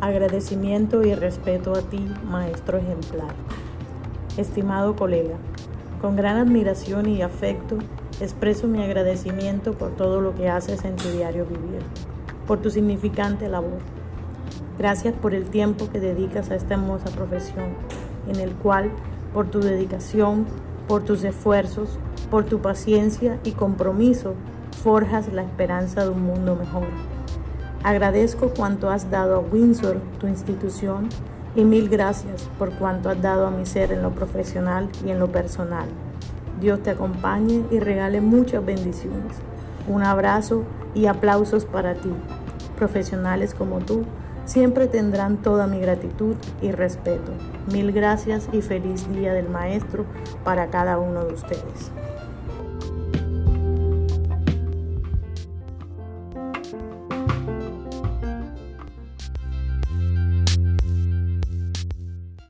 Agradecimiento y respeto a ti, maestro ejemplar. Estimado colega, con gran admiración y afecto expreso mi agradecimiento por todo lo que haces en tu diario vivir, por tu significante labor. Gracias por el tiempo que dedicas a esta hermosa profesión, en el cual, por tu dedicación, por tus esfuerzos, por tu paciencia y compromiso, forjas la esperanza de un mundo mejor. Agradezco cuanto has dado a Windsor, tu institución, y mil gracias por cuanto has dado a mi ser en lo profesional y en lo personal. Dios te acompañe y regale muchas bendiciones. Un abrazo y aplausos para ti. Profesionales como tú siempre tendrán toda mi gratitud y respeto. Mil gracias y feliz día del maestro para cada uno de ustedes.